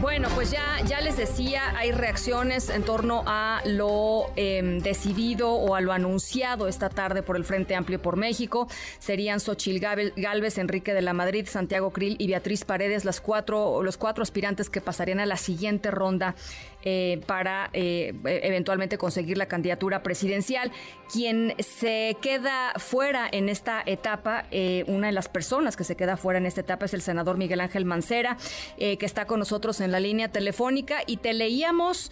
Bueno, pues ya, ya les decía, hay reacciones en torno a lo em, decidido o a lo anunciado esta tarde por el Frente Amplio por México. Serían Xochil Gálvez, Enrique de la Madrid, Santiago Krill y Beatriz Paredes, las cuatro, los cuatro aspirantes que pasarían a la siguiente ronda eh, para eh, eventualmente conseguir la candidatura presidencial. Quien se queda fuera en esta etapa, eh, una de las personas que se queda fuera en esta etapa es el senador Miguel Ángel Mancera, que está con nosotros en la línea telefónica y te leíamos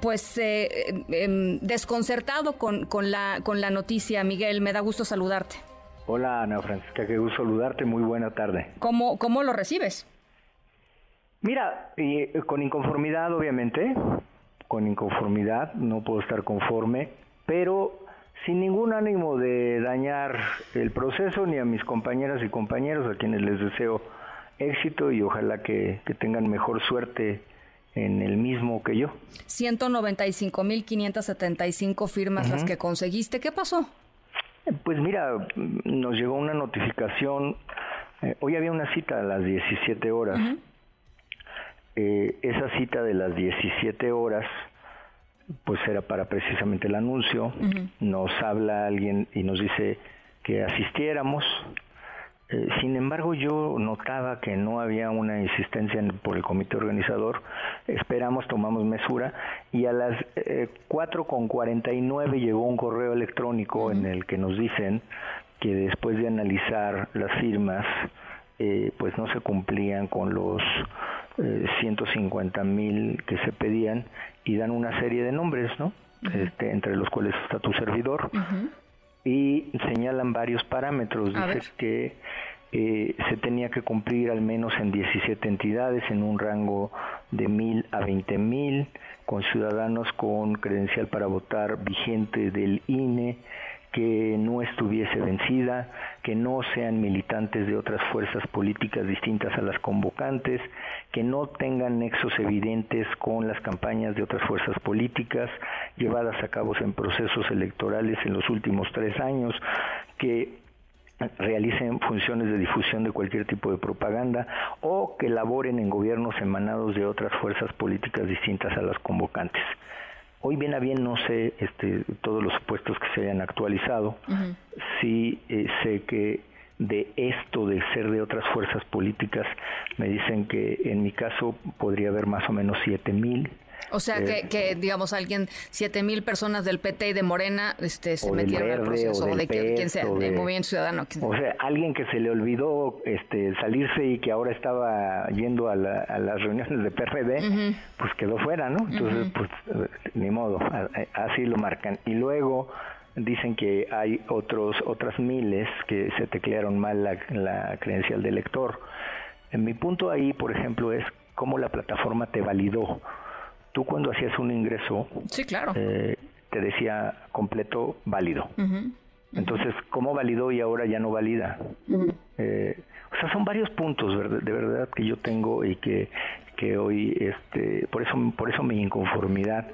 pues em, desconcertado con, con, la, con la noticia, Miguel. Me da gusto saludarte. Hola Ana Francisca, qué gusto saludarte, muy buena tarde. ¿Cómo, cómo lo recibes? Mira, eh, con inconformidad obviamente, con inconformidad, no puedo estar conforme, pero sin ningún ánimo de dañar el proceso ni a mis compañeras y compañeros a quienes les deseo éxito y ojalá que, tengan mejor suerte en el mismo que yo. 195.575 firmas las que conseguiste. ¿Qué pasó? Pues mira, nos llegó una notificación. Eh, hoy había una cita a las 17 horas. Eh, esa cita de las 17 horas pues era para precisamente el anuncio, nos habla alguien y nos dice que asistiéramos, sin embargo yo notaba que no había una insistencia por el comité organizador, esperamos, tomamos mesura y a las eh, 4.49 llegó un correo electrónico en el que nos dicen que después de analizar las firmas, eh, pues no se cumplían con los 150 eh, mil que se pedían y dan una serie de nombres, ¿no? este, entre los cuales está tu servidor y señalan varios parámetros. Dices que eh, se tenía que cumplir al menos en 17 entidades en un rango de mil a 20 mil, con ciudadanos con credencial para votar vigente del INE, que no estuviese vencida, que no sean militantes de otras fuerzas políticas distintas a las convocantes, que no tengan nexos evidentes con las campañas de otras fuerzas políticas llevadas a cabo en procesos electorales en los últimos tres años, que realicen funciones de difusión de cualquier tipo de propaganda o que laboren en gobiernos emanados de otras fuerzas políticas distintas a las convocantes. Hoy bien a bien no sé este, todos los supuestos que se hayan actualizado. Sí eh, sé que de esto de ser de otras fuerzas políticas me dicen que en mi caso podría haber más o menos siete mil o sea, que, que, digamos, alguien, siete mil personas del PT y de Morena este, se metieron al proceso, o, de quien sea, de, Movimiento Ciudadano. O sea, alguien que se le olvidó este, salirse y que ahora estaba yendo a, las reuniones de PRD, pues quedó fuera, ¿no? Entonces, pues, ni modo, así lo marcan. Y luego dicen que hay otros otras miles que se teclearon mal la, la credencial del lector. En mi punto ahí, por ejemplo, es cómo la plataforma te validó tú cuando hacías un ingreso, sí, claro. Eh, te decía completo válido. Entonces, ¿cómo validó y ahora ya no valida? Eh, o sea, son varios puntos de verdad que yo tengo y que, que hoy, este, por eso, por eso mi inconformidad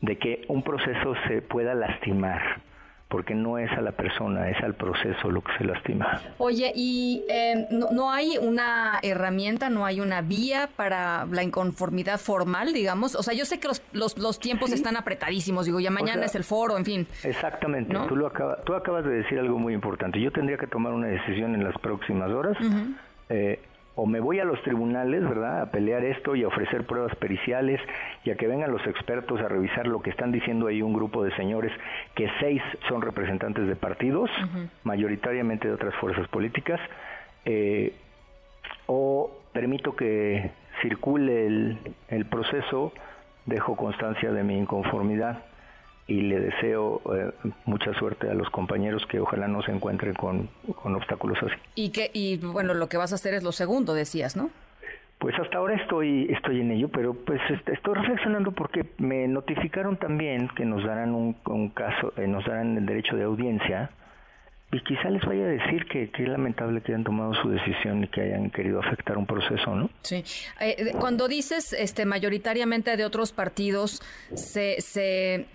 de que un proceso se pueda lastimar porque no es a la persona, es al proceso lo que se lastima. Oye, ¿y em, no, hay una herramienta, no hay una vía para la inconformidad formal, digamos? O sea, yo sé que los, los, tiempos están apretadísimos, digo, ya mañana es el foro, en fin. Exactamente, tú, lo tú acabas de decir algo muy importante. Yo tendría que tomar una decisión en las próximas horas o me voy a los tribunales, ¿verdad?, a pelear esto y a ofrecer pruebas periciales y a que vengan los expertos a revisar lo que están diciendo ahí un grupo de señores, que seis son representantes de partidos, mayoritariamente de otras fuerzas políticas, eh, o permito que circule el, el proceso, dejo constancia de mi inconformidad y le deseo eh, mucha suerte a los compañeros que ojalá no se encuentren con, obstáculos así. Y que y bueno, lo que vas a hacer es lo segundo, decías, ¿no? Pues hasta ahora estoy estoy en ello, pero pues este, estoy reflexionando porque me notificaron también que nos darán un, caso, eh, nos darán el derecho de audiencia y quizá les vaya a decir que, es lamentable que hayan tomado su decisión y que hayan querido afectar un proceso, ¿no? Sí. Eh, cuando dices este mayoritariamente de otros partidos, se, se,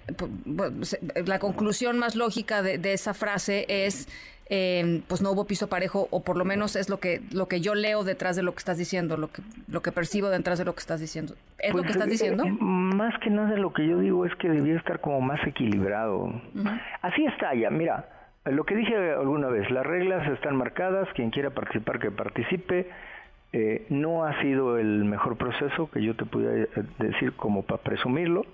la conclusión más lógica de, esa frase es eh, pues no hubo piso parejo o por lo menos es lo que lo que yo leo detrás de lo que estás diciendo, lo que lo que percibo detrás de lo que estás diciendo. ¿Es lo pues, que estás diciendo? Eh, más que nada lo que yo digo es que debía estar como más equilibrado. Así está ya, mira, lo que dije alguna vez, las reglas están marcadas, quien quiera participar que participe. Eh, no ha sido el mejor proceso que yo te pudiera eh, decir como para presumirlo,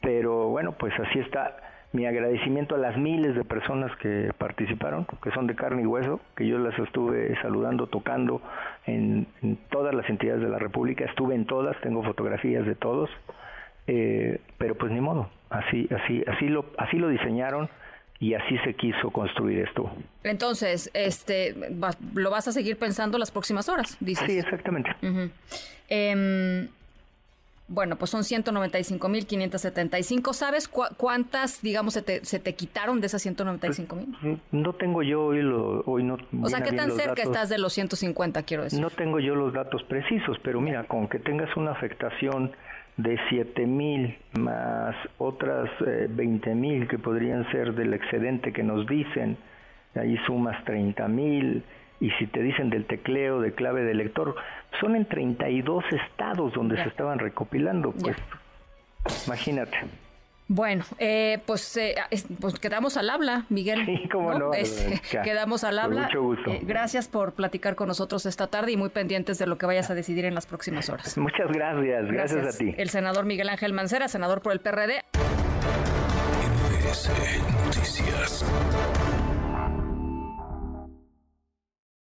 pero bueno, pues así está. Mi agradecimiento a las miles de personas que participaron, que son de carne y hueso, que yo las estuve saludando, tocando en, todas las entidades de la República, estuve en todas, tengo fotografías de todos, eh, pero pues ni modo, así, así, así lo, así lo diseñaron y así se quiso construir esto. Entonces, este, lo vas a seguir pensando las próximas horas, dices. Sí, exactamente. Em, bueno, pues son 195.575. ¿Sabes cuántas, digamos, se te, se te, quitaron de esas 195.000? Pues, mm, no tengo yo hoy, lo, hoy no. O sea, ¿qué tan cerca estás de los 150, quiero decir? No tengo yo los datos precisos, pero mira, con que tengas una afectación de 7 mil más otras eh, 20 mil que podrían ser del excedente que nos dicen, ahí sumas 30 mil. Y si te dicen del tecleo, de clave de lector, son en 32 estados donde se estaban recopilando, pues imagínate. Bueno, eh, pues, eh, pues quedamos al habla, Miguel. Sí, cómo no. quedamos al habla. mucho gusto. Eh, gracias por platicar con nosotros esta tarde y muy pendientes de lo que vayas a decidir en las próximas horas. Muchas gracias, gracias, a ti. El senador Miguel Ángel Mancera, senador por el PRD. Noticias.